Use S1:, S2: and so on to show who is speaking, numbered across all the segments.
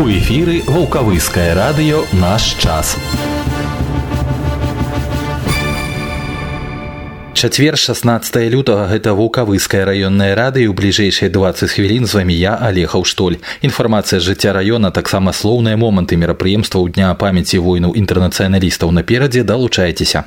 S1: У эфіры вулкавыскае радыё наш час. Чацвер 16 лютага. Гэта вулкавыская раённая рада і ў бліжэйшыя 20 хвілін з вамі я алехаў штоль інфармацыя жыцця раёна таксама слоўныя моманты мерапрыемстваў дня памяці войнаў інтэрнацыяналістаў. Наперадзе далучайцеся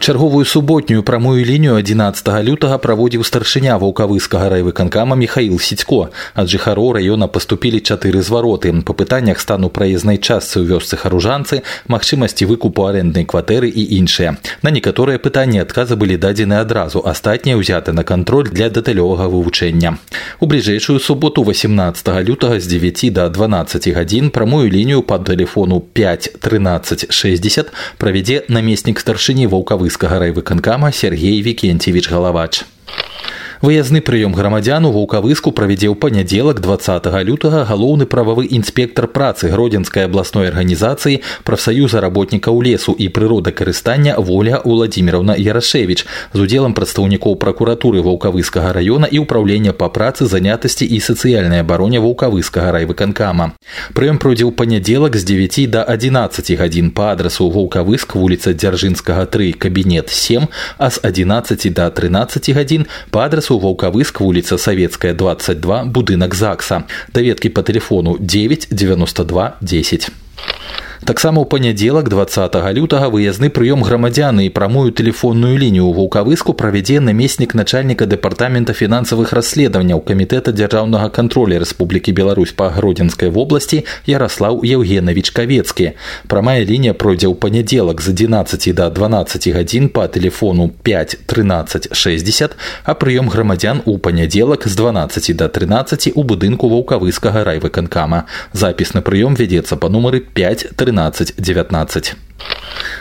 S1: Чарговую суботнюю прамую лінію 11 лютага праводзіў старшыня ваўкавыскага райвыканкама Михаил Сідько. Ад жыхароў раёна паступілі чатыры звароты. Па пытаннях стану праезнай частцы ў вёсцы харужанцы, магчымасці выкупу арэнднай кватэры і іншыя. На некаторыя пытанні адказы былі дадзены адразу, астатнія ўзяты на кантроль для дэталёвага вывучэння. У бліжэйшую суботу 18 лютага з 9 до 12 гадзін прамую лінію па тэлефону 5 13 60 правядзе намеснік старшыні ваўкавыска Кіеўскага райвыканкама Сергей Вікенцевіч Галавач. Выязны прыём грамадзян у вулкавыску правядзе ў панядзелак 20 лютага галоўны прававы інспектор працы гродзенскай абласной арганізацыі прафсаюза работнікаў лесу і прыродакарыстання воля Владимировна Ярашевич з удзелам прадстаўнікоў пракуратуры ваўкавыскага раёна і ўправлення па працы занятасці і сацыяльнай абароне вулкавыскага райвыканкама. Прыём пройдзе ў панядзелак з 9 до 11 гадзін па адрасу вулкавыск вуліца дзяржынскага 3 кабінет 7 а з 11 до 13 гадзін па адрасу адресу Ваўкавыск, вуліца Савецкая, 22, будынак ЗАГСа. Даведкі па тэлефону 9 92 10. Таксама ў панядзелак 20 лютага выязны прыём грамадзяны і прамую тэлефонную лінію ў вулкавыску правядзе намеснік начальніка дэпартамента фінансавых расследаванняў камітэта дзяржаўнага контроля Рэспублікі Беларусь па гродзенскай вобласці Ярослаў Евгенавіч кавецкі. Прамая лінія пройдзе ў панядзелак з 11 до 12 гадзін па тэлефону 5 13 60, а прыём грамадзян у панядзелак з 12 до 13 у будынку ваўкавыскага райвыканкама. Запіс на прыём вядзецца па нумары 5 13 13-19.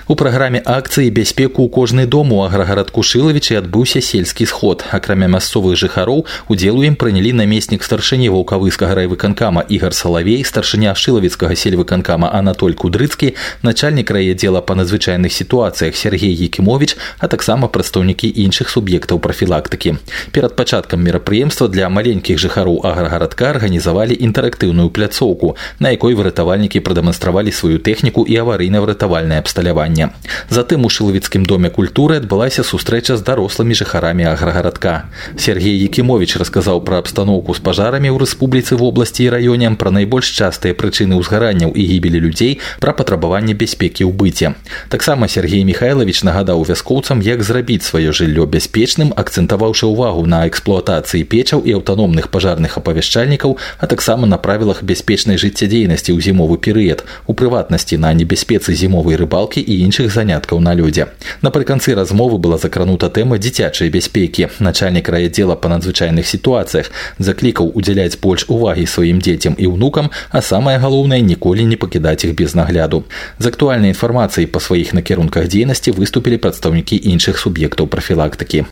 S1: У праграме акцыі бяспеку ў кожны дом у аграгарадку шылавічы адбыўся сельскі сход. Акрамя мясцовых жыхароў удзел у ім прынялі намеснік старшыні ваўкавыскага райвыканкама Ігар Салавей, старшыня шылавіцкага сельвыканкама Анатоль Кудрыцкі, начальнік райаддзела па надзвычайных сітуацыях Сергей Екімович, а таксама прадстаўнікі іншых суб'ектаў прафілактыкі. Перад пачаткам мерапрыемства для маленькіх жыхароў аграгарадка арганізавалі інтэрактыўную пляцоўку, на якой выратавальнікі прадэманстравалі сваю тэхніку і аварыйна-выратавальнае абсталяванне. Затым у шылавіцкім доме культуры адбылася сустрэча з дарослымі жыхарамі аграгарадка. Сергей Якімович расказаў пра абстаноўку з пажарамі ў рэспубліцы вобласці і раёне пра найбольш частыя прычыны ўзгаранняў і гібелі людзей пра патрабаванне бяспекі ў быце. Таксама Сергей Михайлович нагадаў вяскоўцам, як зрабіць сваё жыллё бяспечным, акцэнтаваўшы ўвагу на эксплуатацыі печаў і аўтаномных пажарных апавяшчальнікаў, а таксама на правілах бяспечнай жыццядзейнасці ў зімовы перыяд, у прыватнасці на небяспецы зімовай рыбалкі і іншых заняткаў на людзе. Напрыканцы размовы была закранута тэма дзіцячай бяспекі. Начальнік райаддзела па надзвычайных сітуацыях заклікаў удзяляць больш увагі сваім дзецям і ўнукам, а самае галоўнае ніколі не пакідаць іх без нагляду. З актуальнай інфармацыяй па сваіх накірунках дзейнасці выступілі прадстаўнікі іншых суб'ектаў прафілактыкі.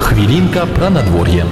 S1: Хвілінка пра надвор'е.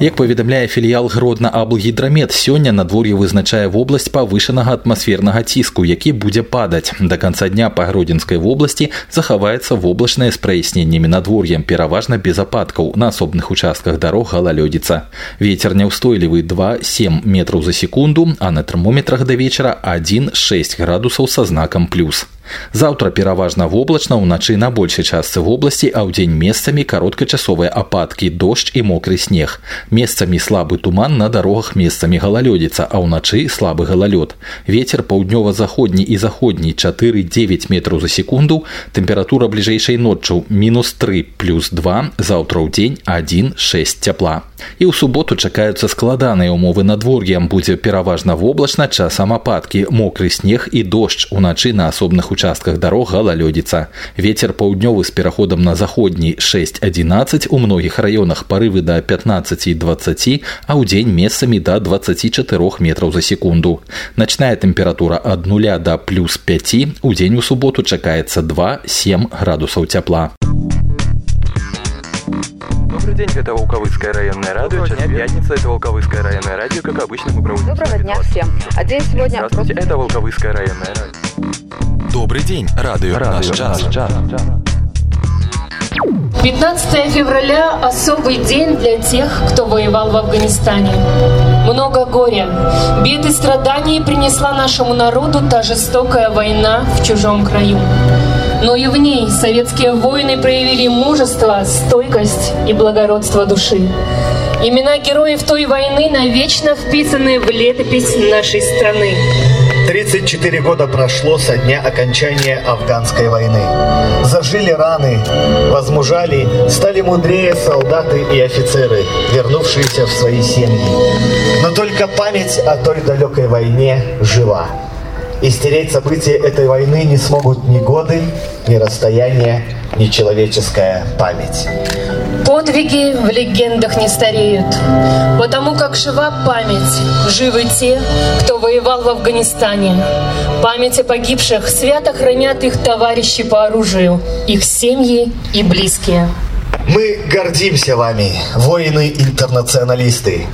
S1: Як паведамляе філіял гродна аблгідрамет сёння надвор'е вызначае вобласць павышанага атмасфернага ціску, які будзе падаць. Да канца дня па гродзенскай вобласці захаваецца воблачнае з праясненнямі надвор'ем пераважна без ападкаў на асобных участках дарог галалёдзіца. Вецер няўстойлівы 2-7 метраў за секунду, а на тэрмометрах да вечара 1-6 градусаў са знакам плюс. Заўтра пераважна воблачна ўначы на большай частцы вобласці, а ўдзень месцамі кароткачасовыя ападкі, дождж і мокры снег. Месцамі слабы туман на дарогах месцамі галалёдзіца, а ўначы слабы галалёд. Вецер паўднёва-заходні і заходні 4-9 метраў за секунду, тэмпература бліжэйшай ноччу мінус 3 плюс 2, заўтра ў дзень 1-6 цяпла. І ў суботу чакаюцца складаныя ўмовы надвор'ем будзе пераважна воблачна часам ападкі, мокры снег і дождж уначы на асобных участках участках дарог галалёдзіца. Вецер паўднёвы з пераходам на заходні 6-11 у многіх раёнах парывы да 15 і 20, а ў дзень месцамі да 24 метраў за секунду. Начная тэмпература ад нуля да плюс 5 у дзень у суботу чакаецца 2-7 градусаў цяпла.
S2: Добрый день, это Волковыцкое районное радио. Сейчас пятница, это Волковыцкое районное радио. Как обычно, мы проводим...
S3: Доброго дня всем. А день сегодня...
S2: Здравствуйте, это Волковыцкое районное радио.
S1: Добрый день, радио, радио наш час. Наш час.
S4: 15 февраля – особый день для тех, кто воевал в Афганистане. Много горя, бед и страданий принесла нашему народу та жестокая война в чужом краю. Но и в ней советские воины проявили мужество, стойкость и благородство души. Имена героев той войны навечно вписаны в летопись нашей страны.
S5: 34 года прошло со дня окончания афганской войны. Зажили раны, возмужали, стали мудрее солдаты и офицеры, вернувшиеся в свои семьи. Но только память о той далекой войне жива. И стереть события этой войны не смогут ни годы, ни расстояние, ни человеческая память.
S4: Подвиги в легендах не стареют, потому как жива память, живы те, кто воевал в Афганистане. Память о погибших свято хранят их товарищи по оружию, их семьи и близкие.
S5: Мы гордимся вами, воины-интернационалисты.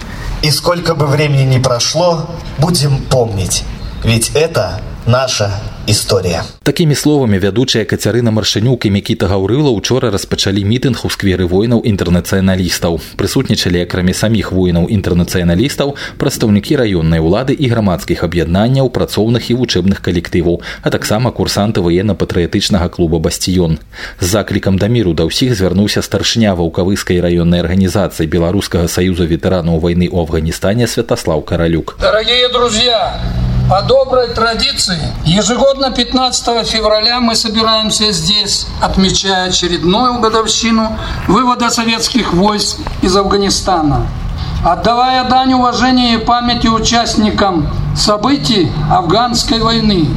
S5: И сколько бы времени ни прошло, будем помнить. Ведь это наша історія.
S1: Такімі словамі вядучая Кацярына Маршанюк і Мікіта Гаўрыла учора распачалі мітынг у скверы воінаў інтэрнацыяналістаў. Прысутнічалі акрамя саміх воінаў інтэрнацыяналістаў, прадстаўнікі раённай улады і грамадскіх аб'яднанняў, працоўных і вучэбных калектываў, а таксама курсанты военно-патрыятычнага клуба Бастіён. З заклікам да міру да ўсіх звярнуўся старшыня ваўкавыскай раённай арганізацыі беларускага саюза ветэранаў вайны ў Афганістане Святаслав Каралюк.
S6: Дорогие друзья, по доброй традиции, ежегодно 15 февраля мы собираемся здесь, отмечая очередную годовщину вывода советских войск из Афганистана. Отдавая дань уважения и памяти участникам событий афганской войны,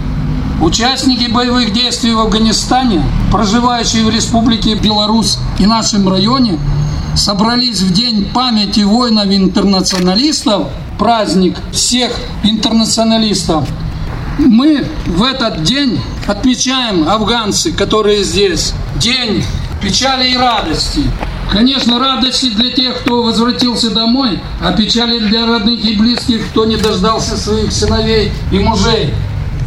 S6: Участники боевых действий в Афганистане, проживающие в Республике Беларусь и нашем районе, собрались в День памяти воинов-интернационалистов праздник всех интернационалистов. Мы в этот день отмечаем афганцы, которые здесь. День печали и радости. Конечно, радости для тех, кто возвратился домой, а печали для родных и близких, кто не дождался своих сыновей и мужей.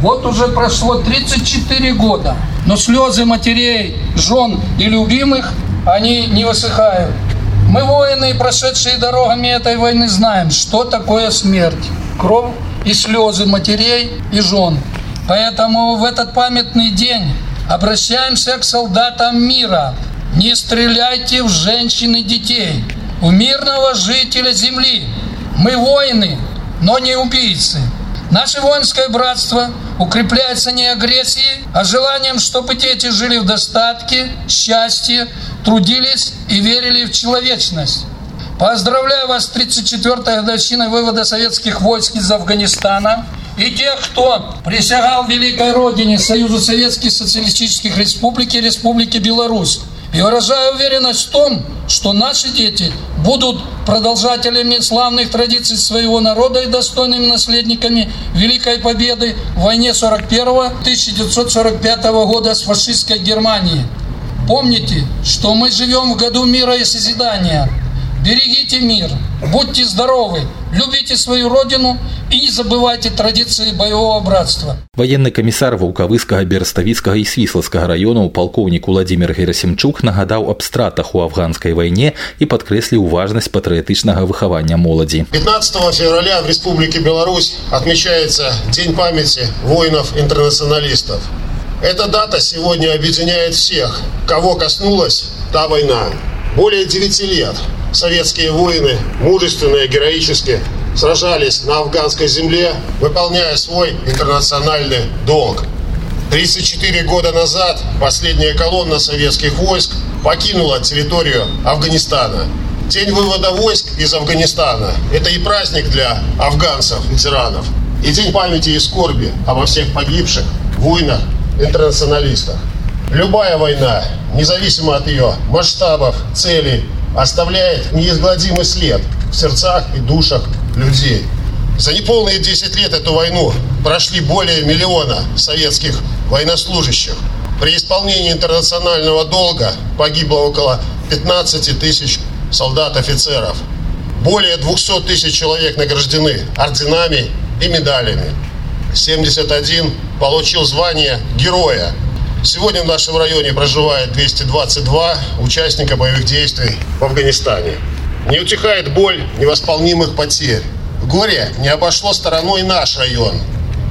S6: Вот уже прошло 34 года, но слезы матерей, жен и любимых, они не высыхают. Мы, воины, прошедшие дорогами этой войны, знаем, что такое смерть. Кровь и слезы матерей и жен. Поэтому в этот памятный день обращаемся к солдатам мира. Не стреляйте в женщин и детей, у мирного жителя земли. Мы воины, но не убийцы. Наше воинское братство укрепляется не агрессией, а желанием, чтобы дети жили в достатке, счастье, трудились и верили в человечность. Поздравляю вас с 34-й годовщиной вывода советских войск из Афганистана и тех, кто присягал Великой Родине Союзу Советских Социалистических Республик и Республики Беларусь. И выражаю уверенность в том, что наши дети будут продолжателями славных традиций своего народа и достойными наследниками Великой Победы в войне 41-1945 года с фашистской Германией. Помните, что мы живем в году мира и созидания Берегите мир, будьте здоровы, любите свою родину и не забывайте традиции боевого братства.
S1: Военный комиссар ваўкавыскага берставіцкага і свіслацкага раёнаў палкоўнік Владимир Герасимчук нагадаў аб стратах у афганской войне и падкрэсліў важность патриотичного выхавання моладзі.
S7: 15 февраля в Республике Беларусь отмечается День памяти воинов-интернационалистов. Эта дата сегодня объединяет всех, кого коснулась та война. Более девяти лет советские воины мужественно и героически сражались на афганской земле, выполняя свой интернациональный долг. 34 года назад последняя колонна советских войск покинула территорию Афганистана. День вывода войск из Афганистана – это и праздник для афганцев, ветеранов, и день памяти и скорби обо всех погибших войнах интернационалистах. Любая война, независимо от ее масштабов, целей, оставляет неизгладимый след в сердцах и душах людей. За неполные 10 лет эту войну прошли более миллиона советских военнослужащих. При исполнении интернационального долга погибло около 15 тысяч солдат-офицеров. Более 200 тысяч человек награждены орденами и медалями. 71 получил звание героя. Сегодня в нашем районе проживает 222 участника боевых действий в Афганистане. Не утихает боль невосполнимых потерь. Горе не обошло стороной наш район.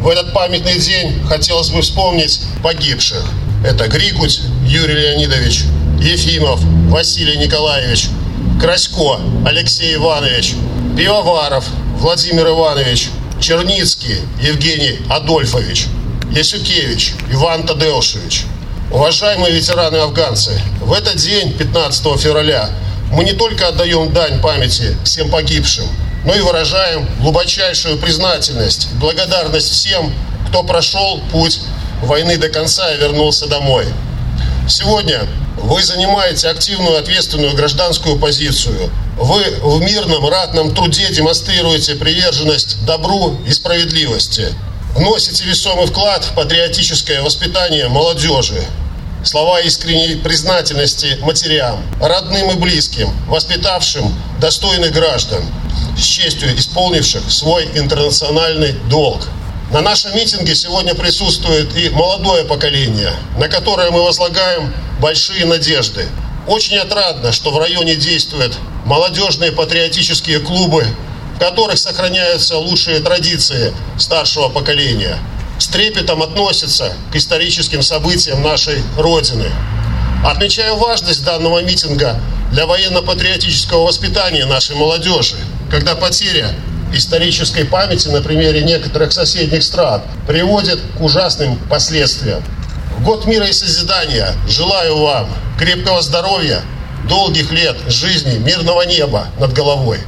S7: В этот памятный день хотелось бы вспомнить погибших. Это Грикуть Юрий Леонидович, Ефимов Василий Николаевич, Красько Алексей Иванович, Пивоваров Владимир Иванович, Черницкий Евгений Адольфович, Ясюкевич Иван Тадеушевич. Уважаемые ветераны-афганцы, в этот день, 15 февраля, мы не только отдаем дань памяти всем погибшим, но и выражаем глубочайшую признательность, благодарность всем, кто прошел путь войны до конца и вернулся домой. Сегодня вы занимаете активную, ответственную гражданскую позицию. Вы в мирном, ратном труде демонстрируете приверженность добру и справедливости. Вносите весомый вклад в патриотическое воспитание молодежи. Слова искренней признательности матерям, родным и близким, воспитавшим достойных граждан, с честью исполнивших свой интернациональный долг. На нашем митинге сегодня присутствует и молодое поколение, на которое мы возлагаем большие надежды. Очень отрадно, что в районе действуют молодежные патриотические клубы, которых сохраняются лучшие традиции старшего поколения. С трепетом относятся к историческим событиям нашей Родины. Отмечаю важность данного митинга для военно-патриотического воспитания нашей молодежи, когда потеря исторической памяти на примере некоторых соседних стран приводит к ужасным последствиям. В год мира и созидания желаю вам крепкого здоровья, долгих лет жизни, мирного неба над головой.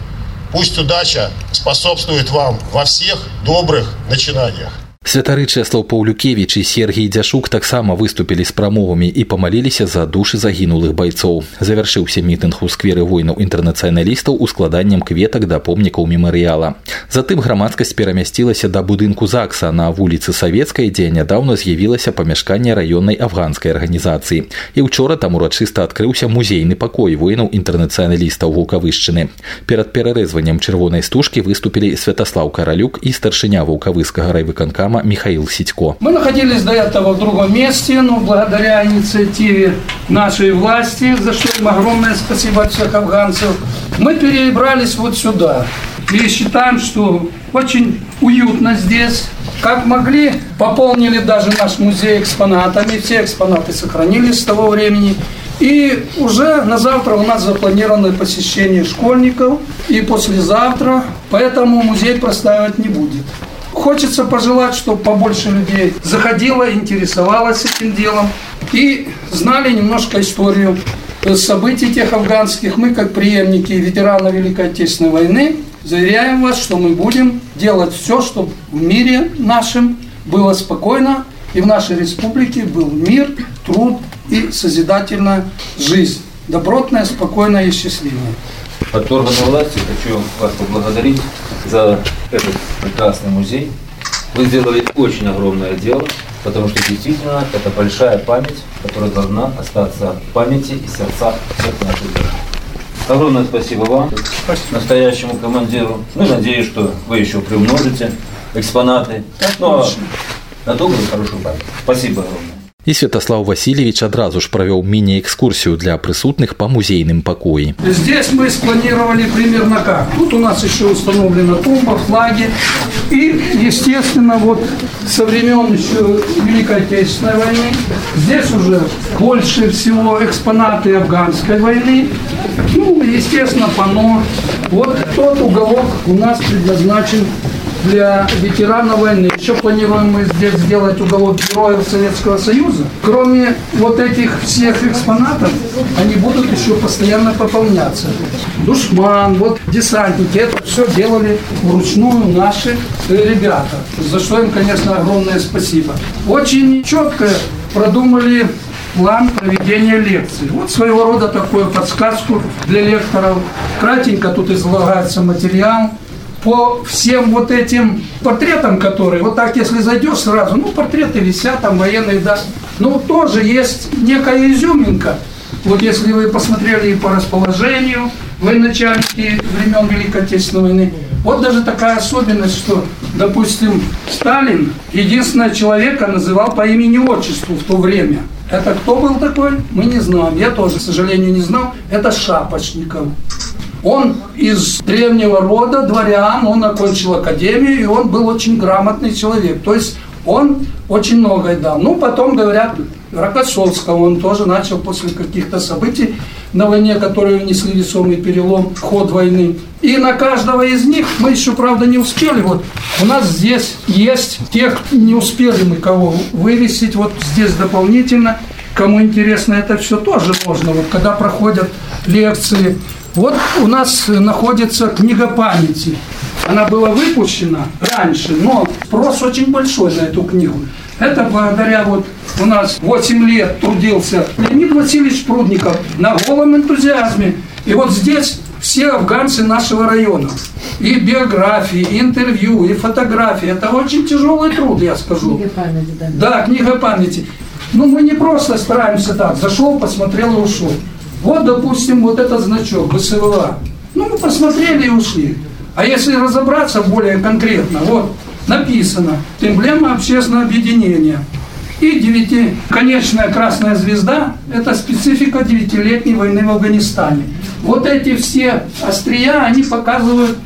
S7: Пусть удача способствует вам во всех добрых начинаниях.
S1: Святары Чэслаў Паўлюкевіч і Сергій Дзяшук таксама выступілі з прамовамі і памаліліся за душы загінулых байцоў. Завяршыўся мітынг у скверы войнаў інтэрнацыяналістаў ускладаннем кветак да помнікаў мемарыяла. Затым грамадскасць перамясцілася да будынку ЗАГСа на вуліцы савецкай, дзе нядаўна з'явілася памяшканне раённай афганскай арганізацыі. І ўчора там урачыста адкрыўся музейны пакой воінаў інтэрнацыяналістаў вулкавышчыны. Перад перарэзваннем чырвонай стужкі выступілі Святаслаў Каралюк і старшыня вулкавыскага райвыканкама программа Михаил Сидько.
S6: Мы находились до этого в другом месте, но благодаря инициативе нашей власти, за что им огромное спасибо от всех афганцев, мы перебрались вот сюда. И считаем, что очень уютно здесь. Как могли, пополнили даже наш музей экспонатами. Все экспонаты сохранились с того времени. И уже на завтра у нас запланировано посещение школьников и послезавтра, поэтому музей простаивать не будет. Хочется пожелать, чтобы побольше людей заходило, интересовалось этим делом и знали немножко историю событий тех афганских. Мы, как преемники ветерана Великой Отечественной войны, заверяем вас, что мы будем делать все, чтобы в мире нашем было спокойно, и в нашей республике был мир, труд и созидательная жизнь. Добротная, спокойная и счастливая.
S8: От органов власти хочу вас поблагодарить за этот прекрасный музей. Вы сделали очень огромное дело, потому что действительно это большая память, которая должна остаться в памяти и сердцах всех наших граждан. Огромное спасибо вам, спасибо. настоящему командиру. Ну, надеюсь, что вы еще приумножите экспонаты. Ну, а на добрую, хорошую память. Спасибо огромное.
S1: І Святослав Васильевич адразу ж провел мини-экскурсию для присутных по музейным покои.
S6: Здесь мы спланировали примерно как. Тут у нас еще установлена тумба, флаги. И, естественно, вот со времен еще Великой Отечественной войны здесь уже больше всего экспонаты афганской войны. Ну, естественно, пано. Вот тот уголок у нас предназначен для ветеранов войны. Еще планируем мы здесь сделать уголок героев Советского Союза. Кроме вот этих всех экспонатов, они будут еще постоянно пополняться. Душман, вот десантники, это все делали вручную наши ребята. За что им, конечно, огромное спасибо. Очень четко продумали план проведения лекций. Вот своего рода такую подсказку для лекторов. Кратенько тут излагается материал по всем вот этим портретам, которые, вот так, если зайдешь сразу, ну, портреты висят, там военные, да, ну, тоже есть некая изюминка. Вот если вы посмотрели по расположению военачальники времен Великой Отечественной войны, вот даже такая особенность, что, допустим, Сталин единственного человека называл по имени-отчеству в то время. Это кто был такой? Мы не знаем. Я тоже, к сожалению, не знал. Это Шапочников. Он из древнего рода, дворян, он окончил академию, и он был очень грамотный человек. То есть он очень многое дал. Ну, потом, говорят, Рокоссовского он тоже начал после каких-то событий на войне, которые внесли весомый перелом ход войны. И на каждого из них мы еще, правда, не успели. Вот у нас здесь есть тех, не успели мы кого вывесить, вот здесь дополнительно. Кому интересно это все тоже можно. Вот когда проходят лекции вот у нас находится книга памяти. Она была выпущена раньше, но спрос очень большой на эту книгу. Это благодаря вот у нас 8 лет трудился Леонид Васильевич Прудников на голом энтузиазме. И вот здесь все афганцы нашего района. И биографии, и интервью, и фотографии. Это очень тяжелый труд, я скажу. Книга памяти, да. Да, книга памяти. Ну, мы не просто стараемся так, зашел, посмотрел и ушел. Вот, допустим, вот этот значок БСВА. Ну, мы посмотрели и ушли. А если разобраться более конкретно, вот написано «Эмблема общественного объединения». И девятиконечная красная звезда – это специфика девятилетней войны в Афганистане. Вот эти все острия, они показывают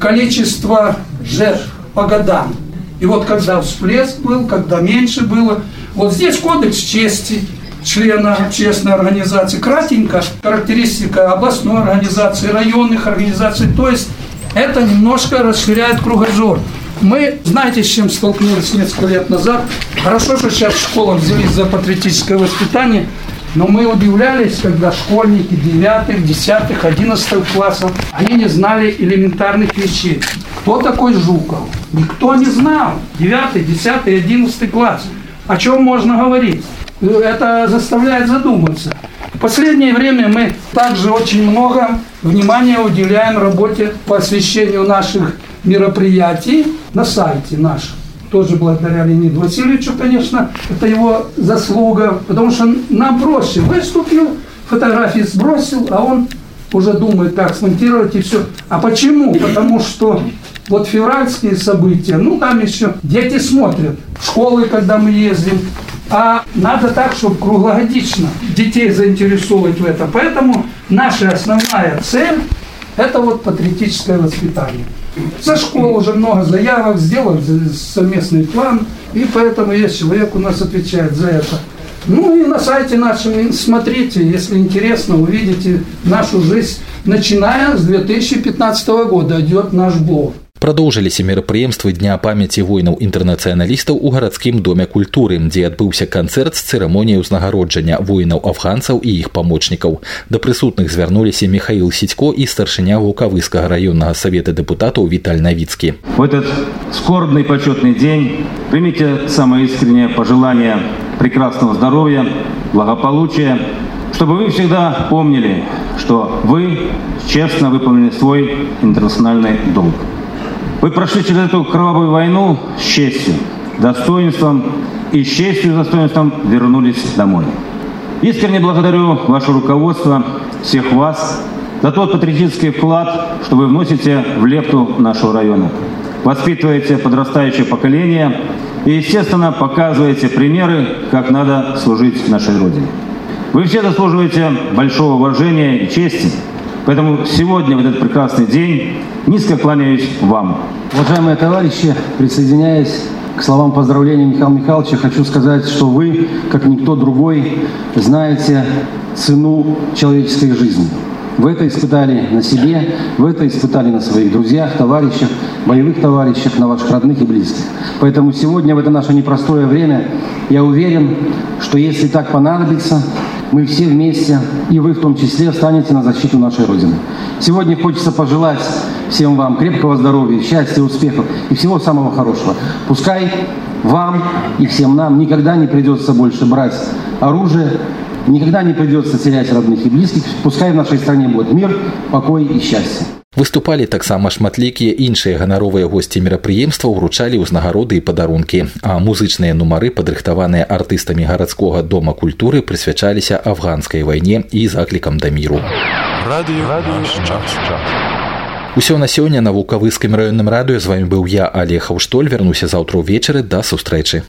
S6: количество жертв по годам. И вот когда всплеск был, когда меньше было. Вот здесь кодекс чести – члена общественной организации. Кратенько характеристика областной организации, районных организаций. То есть это немножко расширяет кругозор. Мы, знаете, с чем столкнулись несколько лет назад? Хорошо, что сейчас в школах взялись за патриотическое воспитание, но мы удивлялись, когда школьники 9, 10, 11 классов, они не знали элементарных вещей. Кто такой Жуков? Никто не знал. 9, 10, 11 класс. О чем можно говорить? Это заставляет задуматься. В последнее время мы также очень много внимания уделяем работе по освещению наших мероприятий на сайте нашем. Тоже благодаря Леониду Васильевичу, конечно, это его заслуга, потому что нам проще. Выступил, фотографии сбросил, а он уже думает, как смонтировать и все. А почему? Потому что вот февральские события, ну там еще дети смотрят. Школы, когда мы ездим, а надо так, чтобы круглогодично детей заинтересовать в этом. Поэтому наша основная цель – это вот патриотическое воспитание. За школу уже много заявок, сделан совместный план, и поэтому есть человек у нас отвечает за это. Ну и на сайте нашем смотрите, если интересно, увидите нашу жизнь. Начиная с 2015 года идет наш блог.
S1: Продолжились мерапрыемствы дня памяти воинаў інтэрнацыяналістаў у гарадскім доме культуры, дзе адбыўся канцэрт з цырымоніяй узнагароджання воінаў афганцаў і іх памочнікаў. Да прысутных звярнуліся Михаил Сідько і старшыня вулкавыскага районнага совета депутатаў Виталь Новицкий.
S9: В этот скорбный почетный день примите самое искреннее пожелание прекрасного здоровья, благополучия, чтобы вы всегда помнили, что вы честно выполнили свой интернациональный долг. Вы прошли через эту кровавую войну с честью, достоинством и с честью и достоинством вернулись домой. Искренне благодарю ваше руководство, всех вас, за тот патриотический вклад, что вы вносите в лепту нашего района. Воспитываете подрастающее поколение и, естественно, показываете примеры, как надо служить нашей Родине. Вы все заслуживаете большого уважения и чести – Поэтому сегодня, в этот прекрасный день, низко кланяюсь вам.
S10: Уважаемые товарищи, присоединяясь к словам поздравления Михаила Михайловича, хочу сказать, что вы, как никто другой, знаете цену человеческой жизни. Вы это испытали на себе, вы это испытали на своих друзьях, товарищах, боевых товарищах, на ваших родных и близких. Поэтому сегодня, в это наше непростое время, я уверен, что если так понадобится, мы все вместе, и вы в том числе, встанете на защиту нашей Родины. Сегодня хочется пожелать всем вам крепкого здоровья, счастья, успехов и всего самого хорошего. Пускай вам и всем нам никогда не придется больше брать оружие, никогда не придется терять родных и близких. Пускай в нашей стране будет мир, покой и счастье.
S1: Выступалі таксама шматлікія іншыя ганаровыя госці мерапрыемства ўручалі ўзнагароды і падарункі, а музычныя нумары, падрыхтаваныя артыстамі гарадскога дома культуры прысвячаліся афганскай вайне і заклікам да міру. Усё на сёння на вулкавыскім раённым радыё з вами быў я Алег Хаўштоль вернуся заўтра ўвечары да сустрэчы.